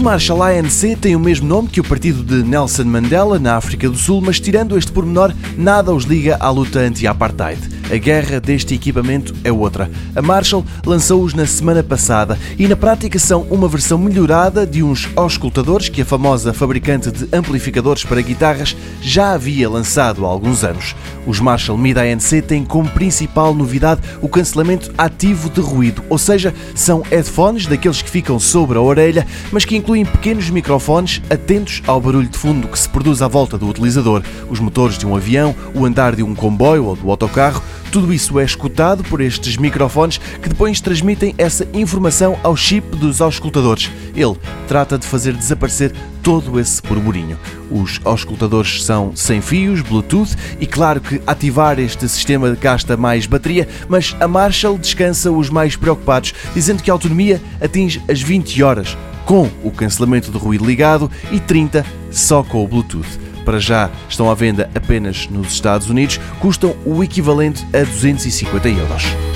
Marshall ANC têm o mesmo nome que o partido de Nelson Mandela na África do Sul, mas tirando este pormenor, nada os liga à luta anti-apartheid. A guerra deste equipamento é outra. A Marshall lançou-os na semana passada e na prática são uma versão melhorada de uns auscultadores que a famosa fabricante de amplificadores para guitarras já havia lançado há alguns anos. Os Marshall Mid ANC têm como principal novidade o cancelamento ativo de ruído, ou seja, são headphones daqueles que ficam sobre a orelha, mas que incluem pequenos microfones atentos ao barulho de fundo que se produz à volta do utilizador. Os motores de um avião, o andar de um comboio ou do autocarro tudo isso é escutado por estes microfones que depois transmitem essa informação ao chip dos auscultadores. Ele trata de fazer desaparecer todo esse burburinho. Os auscultadores são sem fios, Bluetooth e claro que ativar este sistema gasta mais bateria, mas a Marshall descansa os mais preocupados, dizendo que a autonomia atinge as 20 horas com o cancelamento de ruído ligado e 30 só com o Bluetooth para já estão à venda apenas nos Estados Unidos, custam o equivalente a 250 euros.